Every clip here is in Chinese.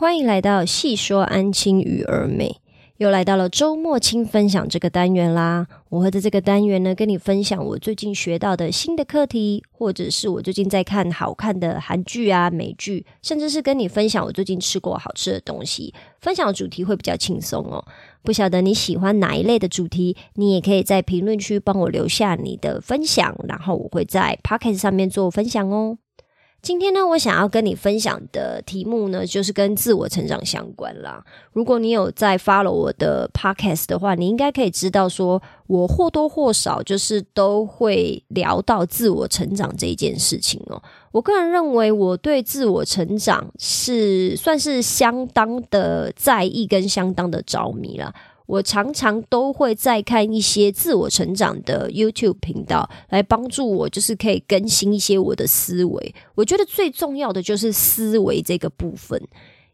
欢迎来到细说安亲与儿美，又来到了周末轻分享这个单元啦。我会在这个单元呢，跟你分享我最近学到的新的课题，或者是我最近在看好看的韩剧啊、美剧，甚至是跟你分享我最近吃过好吃的东西。分享的主题会比较轻松哦。不晓得你喜欢哪一类的主题，你也可以在评论区帮我留下你的分享，然后我会在 p o c k e t 上面做分享哦。今天呢，我想要跟你分享的题目呢，就是跟自我成长相关啦。如果你有在 follow 我的 podcast 的话，你应该可以知道，说我或多或少就是都会聊到自我成长这一件事情哦。我个人认为，我对自我成长是算是相当的在意跟相当的着迷了。我常常都会在看一些自我成长的 YouTube 频道，来帮助我，就是可以更新一些我的思维。我觉得最重要的就是思维这个部分，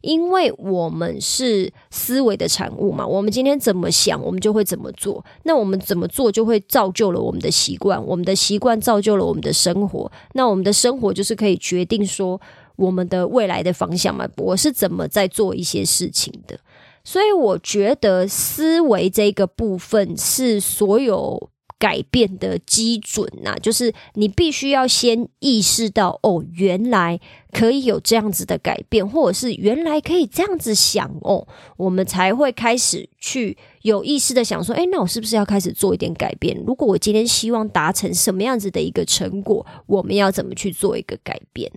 因为我们是思维的产物嘛。我们今天怎么想，我们就会怎么做。那我们怎么做，就会造就了我们的习惯。我们的习惯造就了我们的生活。那我们的生活就是可以决定说我们的未来的方向嘛。我是怎么在做一些事情的。所以我觉得思维这个部分是所有改变的基准呐，就是你必须要先意识到，哦，原来可以有这样子的改变，或者是原来可以这样子想哦，我们才会开始去有意识的想说，哎，那我是不是要开始做一点改变？如果我今天希望达成什么样子的一个成果，我们要怎么去做一个改变？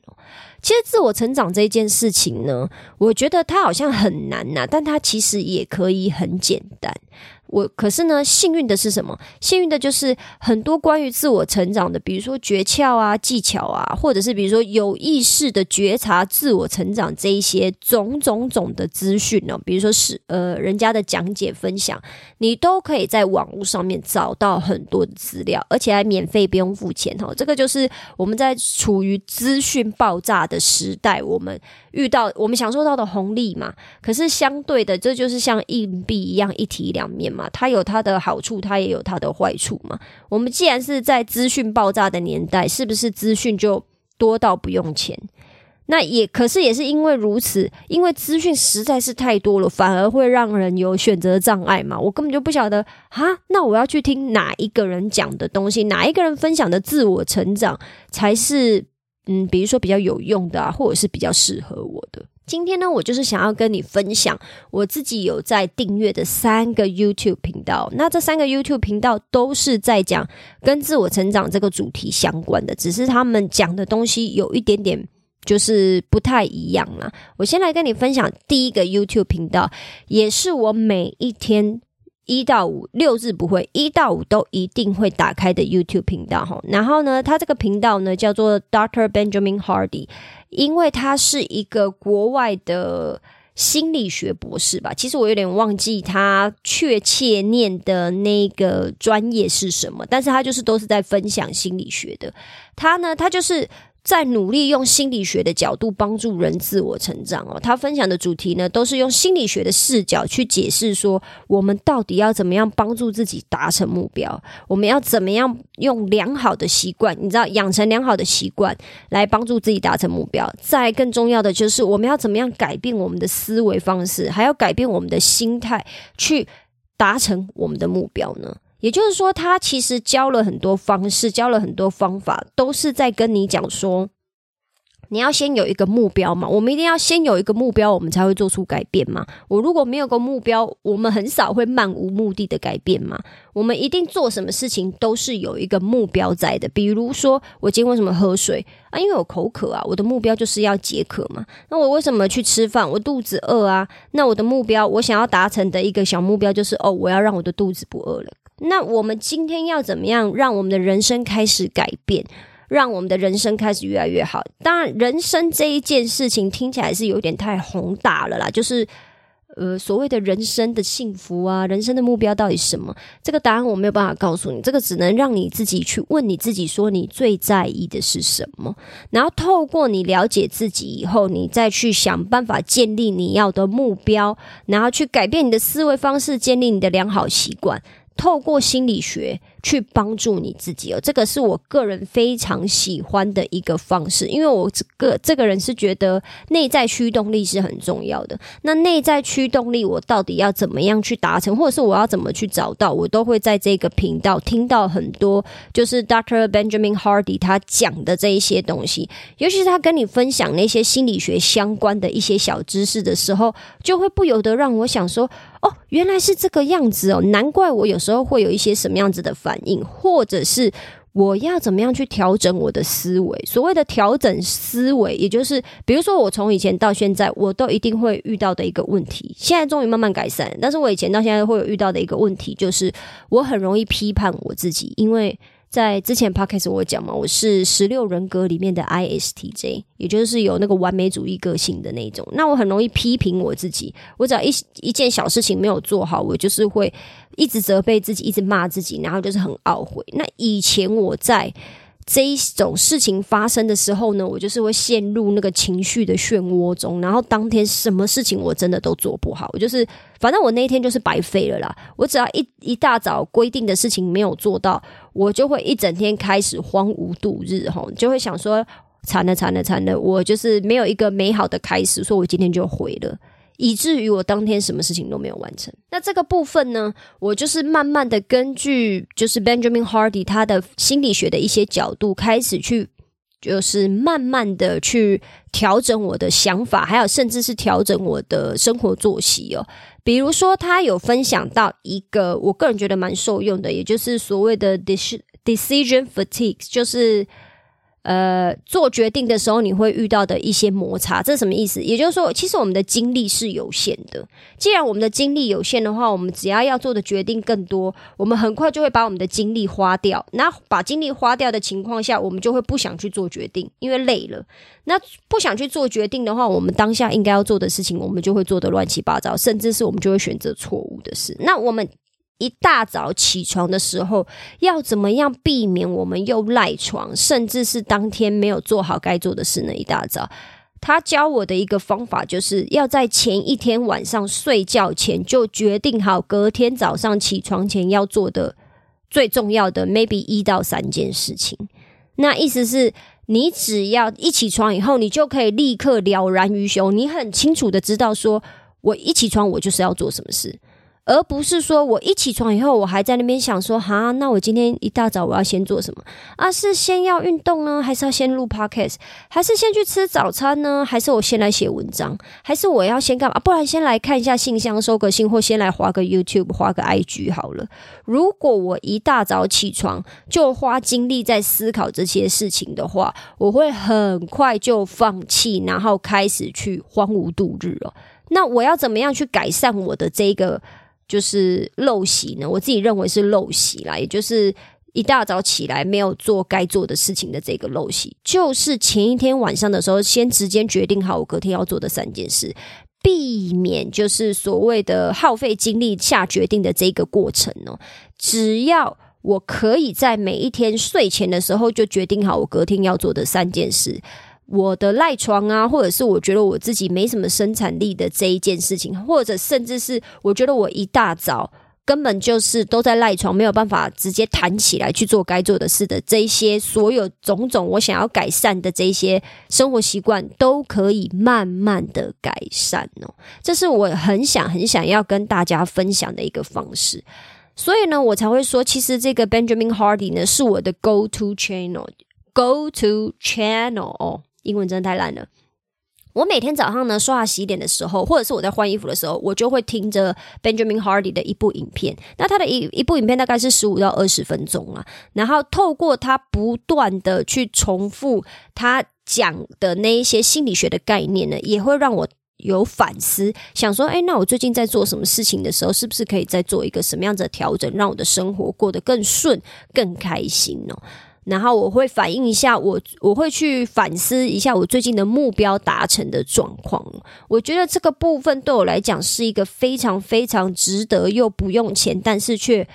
其实自我成长这件事情呢，我觉得它好像很难呐，但它其实也可以很简单。我可是呢，幸运的是什么？幸运的就是很多关于自我成长的，比如说诀窍啊、技巧啊，或者是比如说有意识的觉察自我成长这一些种种种的资讯呢，比如说是呃人家的讲解分享，你都可以在网络上面找到很多的资料，而且还免费，不用付钱哈。这个就是我们在处于资讯爆炸的时代，我们遇到我们享受到的红利嘛。可是相对的，这就是像硬币一样一体两面。嘛，嘛它有它的好处，它也有它的坏处嘛。我们既然是在资讯爆炸的年代，是不是资讯就多到不用钱？那也可是也是因为如此，因为资讯实在是太多了，反而会让人有选择障碍嘛。我根本就不晓得啊，那我要去听哪一个人讲的东西，哪一个人分享的自我成长才是嗯，比如说比较有用的啊，或者是比较适合我的。今天呢，我就是想要跟你分享我自己有在订阅的三个 YouTube 频道。那这三个 YouTube 频道都是在讲跟自我成长这个主题相关的，只是他们讲的东西有一点点就是不太一样啦。我先来跟你分享第一个 YouTube 频道，也是我每一天一到五六日不会一到五都一定会打开的 YouTube 频道哈。然后呢，他这个频道呢叫做 Doctor Benjamin Hardy。因为他是一个国外的心理学博士吧，其实我有点忘记他确切念的那个专业是什么，但是他就是都是在分享心理学的。他呢，他就是。在努力用心理学的角度帮助人自我成长哦。他分享的主题呢，都是用心理学的视角去解释说，我们到底要怎么样帮助自己达成目标？我们要怎么样用良好的习惯，你知道，养成良好的习惯来帮助自己达成目标？再更重要的就是，我们要怎么样改变我们的思维方式，还要改变我们的心态，去达成我们的目标呢？也就是说，他其实教了很多方式，教了很多方法，都是在跟你讲说，你要先有一个目标嘛。我们一定要先有一个目标，我们才会做出改变嘛。我如果没有个目标，我们很少会漫无目的的改变嘛。我们一定做什么事情都是有一个目标在的。比如说，我今天为什么喝水啊？因为我口渴啊。我的目标就是要解渴嘛。那我为什么去吃饭？我肚子饿啊。那我的目标，我想要达成的一个小目标就是哦，我要让我的肚子不饿了。那我们今天要怎么样让我们的人生开始改变，让我们的人生开始越来越好？当然，人生这一件事情听起来是有点太宏大了啦。就是，呃，所谓的人生的幸福啊，人生的目标到底什么？这个答案我没有办法告诉你，这个只能让你自己去问你自己，说你最在意的是什么？然后透过你了解自己以后，你再去想办法建立你要的目标，然后去改变你的思维方式，建立你的良好习惯。透过心理学去帮助你自己哦，这个是我个人非常喜欢的一个方式，因为我这个这个人是觉得内在驱动力是很重要的。那内在驱动力，我到底要怎么样去达成，或者是我要怎么去找到，我都会在这个频道听到很多，就是 Dr. Benjamin Hardy 他讲的这一些东西，尤其是他跟你分享那些心理学相关的一些小知识的时候，就会不由得让我想说。哦，原来是这个样子哦，难怪我有时候会有一些什么样子的反应，或者是我要怎么样去调整我的思维。所谓的调整思维，也就是比如说我从以前到现在，我都一定会遇到的一个问题，现在终于慢慢改善。但是我以前到现在会有遇到的一个问题，就是我很容易批判我自己，因为。在之前 podcast 我讲嘛，我是十六人格里面的 ISTJ，也就是有那个完美主义个性的那种。那我很容易批评我自己，我只要一一件小事情没有做好，我就是会一直责备自己，一直骂自己，然后就是很懊悔。那以前我在。这一种事情发生的时候呢，我就是会陷入那个情绪的漩涡中，然后当天什么事情我真的都做不好，我就是反正我那一天就是白费了啦。我只要一一大早规定的事情没有做到，我就会一整天开始荒芜度日，哈，就会想说惨了惨了惨了，我就是没有一个美好的开始，说我今天就毁了。以至于我当天什么事情都没有完成。那这个部分呢，我就是慢慢的根据就是 Benjamin Hardy 他的心理学的一些角度开始去，就是慢慢的去调整我的想法，还有甚至是调整我的生活作息哦。比如说，他有分享到一个我个人觉得蛮受用的，也就是所谓的 decision fatigue，就是。呃，做决定的时候你会遇到的一些摩擦，这是什么意思？也就是说，其实我们的精力是有限的。既然我们的精力有限的话，我们只要要做的决定更多，我们很快就会把我们的精力花掉。那把精力花掉的情况下，我们就会不想去做决定，因为累了。那不想去做决定的话，我们当下应该要做的事情，我们就会做的乱七八糟，甚至是我们就会选择错误的事。那我们。一大早起床的时候，要怎么样避免我们又赖床，甚至是当天没有做好该做的事呢？一大早，他教我的一个方法，就是要在前一天晚上睡觉前就决定好隔天早上起床前要做的最重要的 maybe 一到三件事情。那意思是你只要一起床以后，你就可以立刻了然于胸，你很清楚的知道说，我一起床我就是要做什么事。而不是说我一起床以后，我还在那边想说，哈，那我今天一大早我要先做什么？啊，是先要运动呢，还是要先录 podcast？还是先去吃早餐呢？还是我先来写文章？还是我要先干嘛？不然先来看一下信箱，收个信，或先来划个 YouTube，划个 IG 好了。如果我一大早起床就花精力在思考这些事情的话，我会很快就放弃，然后开始去荒芜度日了。那我要怎么样去改善我的这个？就是陋习呢，我自己认为是陋习啦，也就是一大早起来没有做该做的事情的这个陋习，就是前一天晚上的时候先直接决定好我隔天要做的三件事，避免就是所谓的耗费精力下决定的这个过程哦。只要我可以在每一天睡前的时候就决定好我隔天要做的三件事。我的赖床啊，或者是我觉得我自己没什么生产力的这一件事情，或者甚至是我觉得我一大早根本就是都在赖床，没有办法直接弹起来去做该做的事的这一些所有种种，我想要改善的这些生活习惯，都可以慢慢的改善哦。这是我很想很想要跟大家分享的一个方式，所以呢，我才会说，其实这个 Benjamin Hardy 呢，是我的 Go to channel，Go to channel。英文真的太烂了。我每天早上呢刷牙洗脸的时候，或者是我在换衣服的时候，我就会听着 Benjamin Hardy 的一部影片。那他的一一部影片大概是十五到二十分钟啊。然后透过他不断的去重复他讲的那一些心理学的概念呢，也会让我有反思，想说，哎，那我最近在做什么事情的时候，是不是可以再做一个什么样子的调整，让我的生活过得更顺、更开心呢？然后我会反映一下，我我会去反思一下我最近的目标达成的状况。我觉得这个部分对我来讲是一个非常非常值得又不用钱，但是却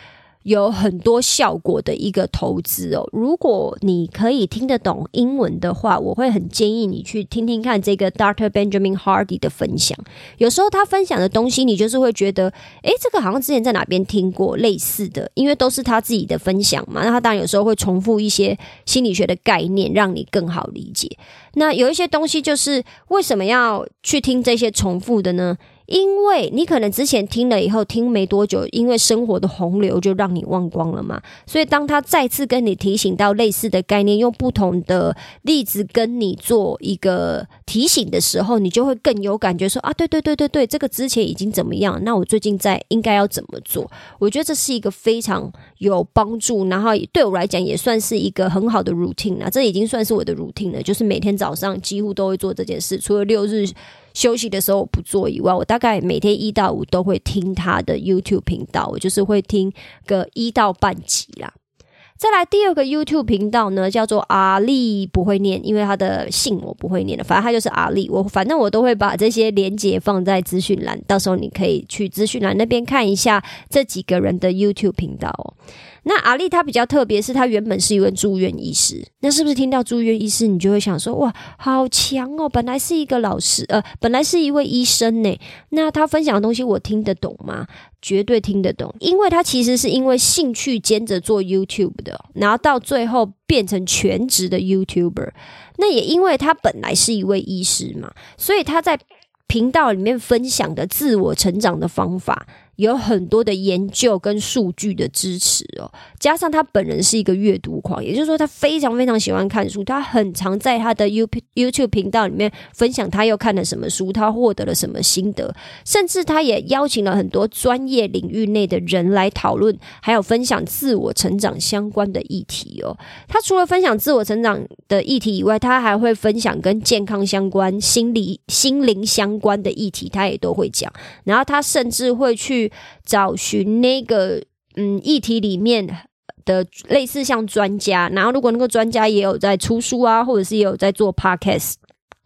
有很多效果的一个投资哦。如果你可以听得懂英文的话，我会很建议你去听听看这个 Doctor Benjamin Hardy 的分享。有时候他分享的东西，你就是会觉得，诶，这个好像之前在哪边听过类似的，因为都是他自己的分享嘛。那他当然有时候会重复一些心理学的概念，让你更好理解。那有一些东西，就是为什么要去听这些重复的呢？因为你可能之前听了以后，听没多久，因为生活的洪流就让你忘光了嘛。所以当他再次跟你提醒到类似的概念，用不同的例子跟你做一个提醒的时候，你就会更有感觉，说啊，对对对对对，这个之前已经怎么样？那我最近在应该要怎么做？我觉得这是一个非常有帮助，然后对我来讲也算是一个很好的 routine 啊。这已经算是我的 routine 了，就是每天早上几乎都会做这件事，除了六日。休息的时候我不做以外，我大概每天一到五都会听他的 YouTube 频道，我就是会听个一到半集啦。再来第二个 YouTube 频道呢，叫做阿丽不会念，因为他的姓我不会念的，反正他就是阿丽。我反正我都会把这些连接放在资讯栏，到时候你可以去资讯栏那边看一下这几个人的 YouTube 频道。那阿丽她比较特别，是她原本是一位住院医师。那是不是听到住院医师，你就会想说，哇，好强哦！本来是一个老师，呃，本来是一位医生呢。那他分享的东西，我听得懂吗？绝对听得懂，因为他其实是因为兴趣兼着做 YouTube 的，然后到最后变成全职的 YouTuber。那也因为他本来是一位医师嘛，所以他在频道里面分享的自我成长的方法。有很多的研究跟数据的支持哦，加上他本人是一个阅读狂，也就是说他非常非常喜欢看书，他很常在他的 You YouTube 频道里面分享他又看了什么书，他获得了什么心得，甚至他也邀请了很多专业领域内的人来讨论，还有分享自我成长相关的议题哦。他除了分享自我成长的议题以外，他还会分享跟健康相关、心理心灵相关的议题，他也都会讲。然后他甚至会去。找寻那个嗯议题里面的类似像专家，然后如果那个专家也有在出书啊，或者是也有在做 podcast、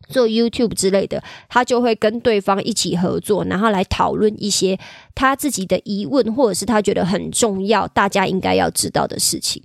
做 YouTube 之类的，他就会跟对方一起合作，然后来讨论一些他自己的疑问，或者是他觉得很重要、大家应该要知道的事情。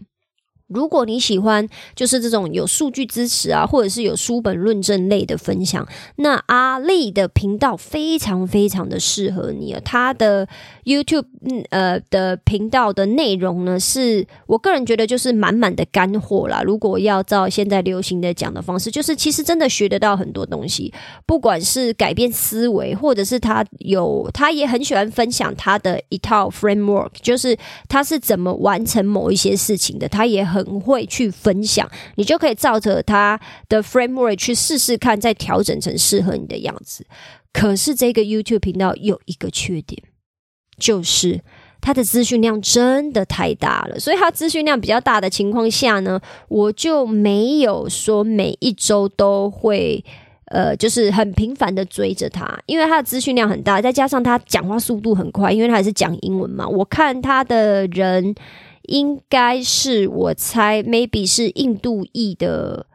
如果你喜欢就是这种有数据支持啊，或者是有书本论证类的分享，那阿丽的频道非常非常的适合你啊。他的 YouTube 呃的频道的内容呢，是我个人觉得就是满满的干货啦。如果要照现在流行的讲的方式，就是其实真的学得到很多东西，不管是改变思维，或者是他有他也很喜欢分享他的一套 framework，就是他是怎么完成某一些事情的，他也。很会去分享，你就可以照着他的 framework 去试试看，再调整成适合你的样子。可是这个 YouTube 频道有一个缺点，就是它的资讯量真的太大了。所以它资讯量比较大的情况下呢，我就没有说每一周都会呃，就是很频繁的追着他，因为他的资讯量很大，再加上他讲话速度很快，因为他还是讲英文嘛。我看他的人。应该是我猜，maybe 是印度裔的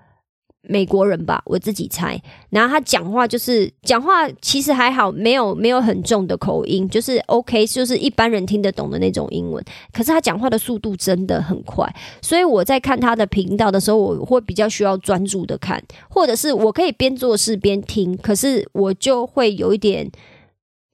美国人吧，我自己猜。然后他讲话就是讲话，其实还好，没有没有很重的口音，就是 OK，就是一般人听得懂的那种英文。可是他讲话的速度真的很快，所以我在看他的频道的时候，我会比较需要专注的看，或者是我可以边做事边听，可是我就会有一点，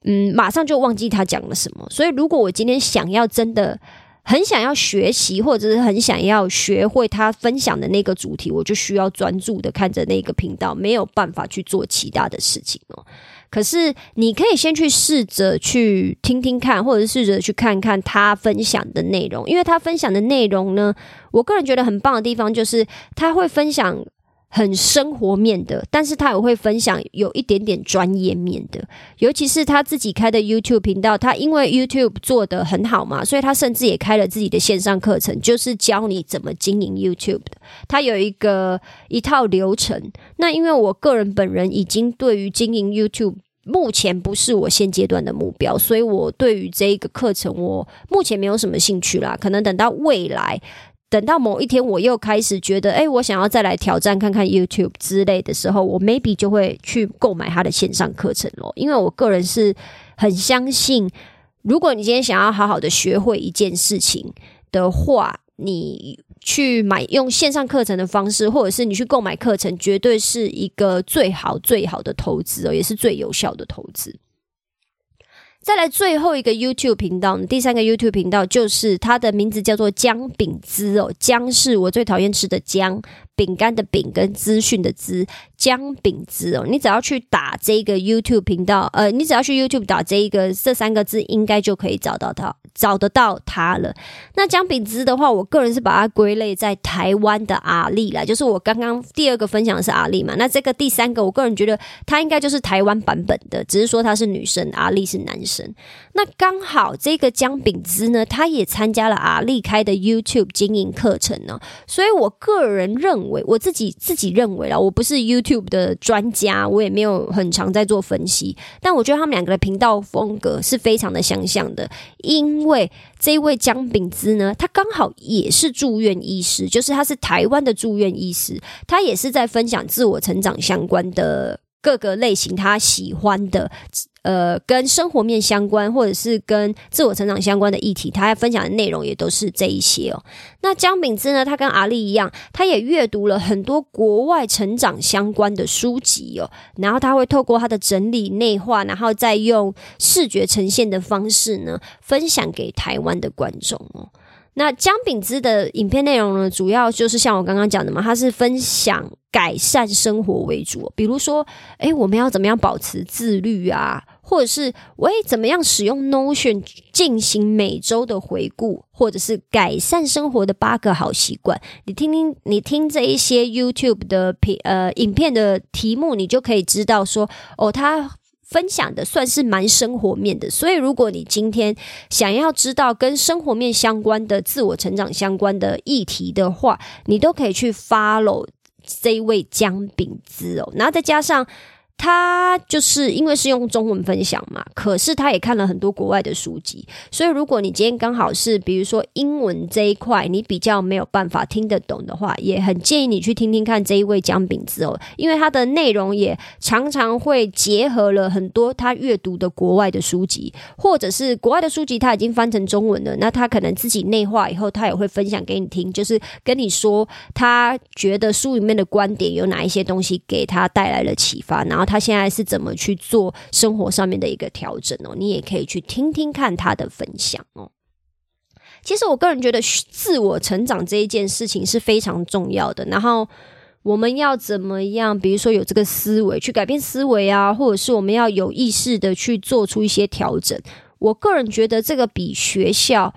嗯，马上就忘记他讲了什么。所以如果我今天想要真的。很想要学习，或者是很想要学会他分享的那个主题，我就需要专注的看着那个频道，没有办法去做其他的事情哦。可是你可以先去试着去听听看，或者试着去看看他分享的内容，因为他分享的内容呢，我个人觉得很棒的地方就是他会分享。很生活面的，但是他也会分享有一点点专业面的，尤其是他自己开的 YouTube 频道，他因为 YouTube 做的很好嘛，所以他甚至也开了自己的线上课程，就是教你怎么经营 YouTube 的。他有一个一套流程。那因为我个人本人已经对于经营 YouTube 目前不是我现阶段的目标，所以我对于这一个课程我目前没有什么兴趣啦。可能等到未来。等到某一天我又开始觉得，哎，我想要再来挑战看看 YouTube 之类的时候，我 maybe 就会去购买他的线上课程咯。因为我个人是很相信，如果你今天想要好好的学会一件事情，的话，你去买用线上课程的方式，或者是你去购买课程，绝对是一个最好最好的投资哦，也是最有效的投资。再来最后一个 YouTube 频道，第三个 YouTube 频道就是它的名字叫做姜饼滋哦，姜是我最讨厌吃的姜。饼干的饼跟资讯的资，姜饼资哦，你只要去打这个 YouTube 频道，呃，你只要去 YouTube 打这一个这三个字，应该就可以找到它，找得到它了。那姜饼资的话，我个人是把它归类在台湾的阿丽啦，就是我刚刚第二个分享的是阿丽嘛，那这个第三个，我个人觉得它应该就是台湾版本的，只是说它是女生，阿丽是男生。那刚好这个姜饼资呢，他也参加了阿丽开的 YouTube 经营课程呢，所以我个人认。为我自己自己认为啦，我不是 YouTube 的专家，我也没有很常在做分析，但我觉得他们两个的频道风格是非常的相像的。因因为这位姜炳之呢，他刚好也是住院医师，就是他是台湾的住院医师，他也是在分享自我成长相关的各个类型，他喜欢的。呃，跟生活面相关，或者是跟自我成长相关的议题，他要分享的内容也都是这一些哦。那姜炳之呢，他跟阿丽一样，他也阅读了很多国外成长相关的书籍哦，然后他会透过他的整理内化，然后再用视觉呈现的方式呢，分享给台湾的观众哦。那姜饼之的影片内容呢，主要就是像我刚刚讲的嘛，它是分享改善生活为主，比如说，诶，我们要怎么样保持自律啊？或者是我怎么样使用 Notion 进行每周的回顾，或者是改善生活的八个好习惯。你听听，你听这一些 YouTube 的片呃影片的题目，你就可以知道说，哦，他分享的算是蛮生活面的。所以，如果你今天想要知道跟生活面相关的、自我成长相关的议题的话，你都可以去 follow 这一位姜饼子哦，然后再加上。他就是因为是用中文分享嘛，可是他也看了很多国外的书籍，所以如果你今天刚好是比如说英文这一块你比较没有办法听得懂的话，也很建议你去听听看这一位姜饼子哦，因为他的内容也常常会结合了很多他阅读的国外的书籍，或者是国外的书籍他已经翻成中文了，那他可能自己内化以后，他也会分享给你听，就是跟你说他觉得书里面的观点有哪一些东西给他带来了启发，然后。他现在是怎么去做生活上面的一个调整哦？你也可以去听听看他的分享哦。其实我个人觉得，自我成长这一件事情是非常重要的。然后我们要怎么样？比如说有这个思维去改变思维啊，或者是我们要有意识的去做出一些调整。我个人觉得这个比学校。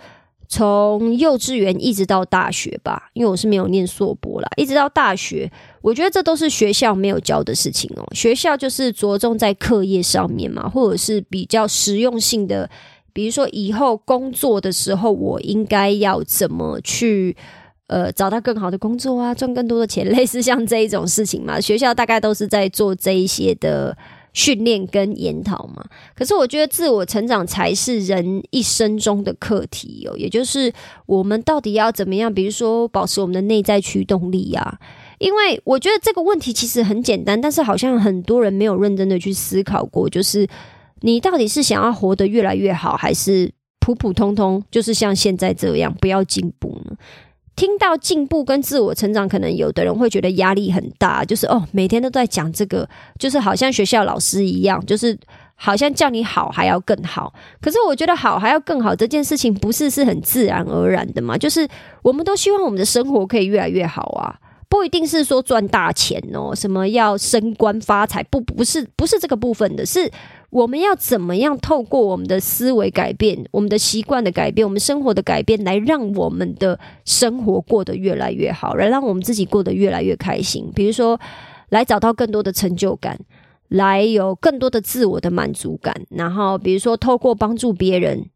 从幼稚园一直到大学吧，因为我是没有念硕博啦，一直到大学，我觉得这都是学校没有教的事情哦。学校就是着重在课业上面嘛，或者是比较实用性的，比如说以后工作的时候，我应该要怎么去呃找到更好的工作啊，赚更多的钱，类似像这一种事情嘛。学校大概都是在做这一些的。训练跟研讨嘛，可是我觉得自我成长才是人一生中的课题哦，也就是我们到底要怎么样，比如说保持我们的内在驱动力啊。因为我觉得这个问题其实很简单，但是好像很多人没有认真的去思考过，就是你到底是想要活得越来越好，还是普普通通，就是像现在这样不要进步呢？听到进步跟自我成长，可能有的人会觉得压力很大，就是哦，每天都在讲这个，就是好像学校老师一样，就是好像叫你好还要更好。可是我觉得好还要更好这件事情，不是是很自然而然的嘛？就是我们都希望我们的生活可以越来越好啊。不一定是说赚大钱哦，什么要升官发财，不不是不是这个部分的，是我们要怎么样透过我们的思维改变、我们的习惯的改变、我们生活的改变，来让我们的生活过得越来越好，来让我们自己过得越来越开心。比如说，来找到更多的成就感，来有更多的自我的满足感，然后比如说透过帮助别人。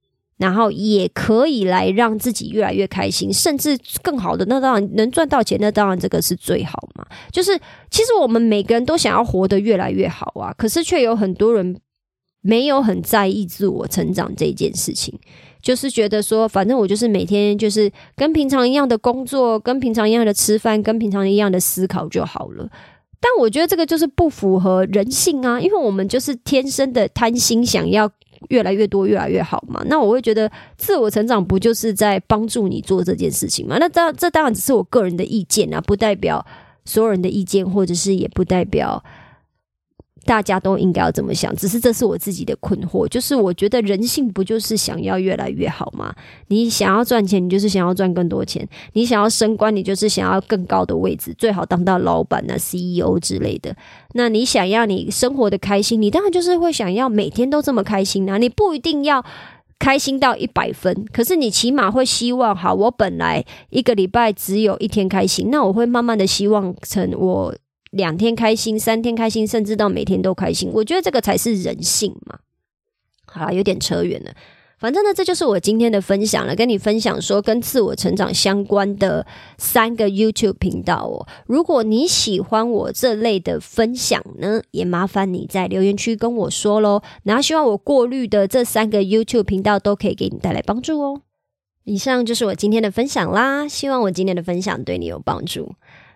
然后也可以来让自己越来越开心，甚至更好的。那当然能赚到钱，那当然这个是最好嘛。就是其实我们每个人都想要活得越来越好啊，可是却有很多人没有很在意自我成长这件事情，就是觉得说，反正我就是每天就是跟平常一样的工作，跟平常一样的吃饭，跟平常一样的思考就好了。但我觉得这个就是不符合人性啊，因为我们就是天生的贪心，想要。越来越多，越来越好嘛。那我会觉得自我成长不就是在帮助你做这件事情吗？那当这当然只是我个人的意见啊，不代表所有人的意见，或者是也不代表。大家都应该要这么想，只是这是我自己的困惑。就是我觉得人性不就是想要越来越好吗？你想要赚钱，你就是想要赚更多钱；你想要升官，你就是想要更高的位置，最好当到老板啊、CEO 之类的。那你想要你生活的开心，你当然就是会想要每天都这么开心啊！你不一定要开心到一百分，可是你起码会希望，好，我本来一个礼拜只有一天开心，那我会慢慢的希望成我。两天开心，三天开心，甚至到每天都开心，我觉得这个才是人性嘛。好啦，有点扯远了。反正呢，这就是我今天的分享了，跟你分享说跟自我成长相关的三个 YouTube 频道哦。如果你喜欢我这类的分享呢，也麻烦你在留言区跟我说喽。然后希望我过滤的这三个 YouTube 频道都可以给你带来帮助哦。以上就是我今天的分享啦，希望我今天的分享对你有帮助。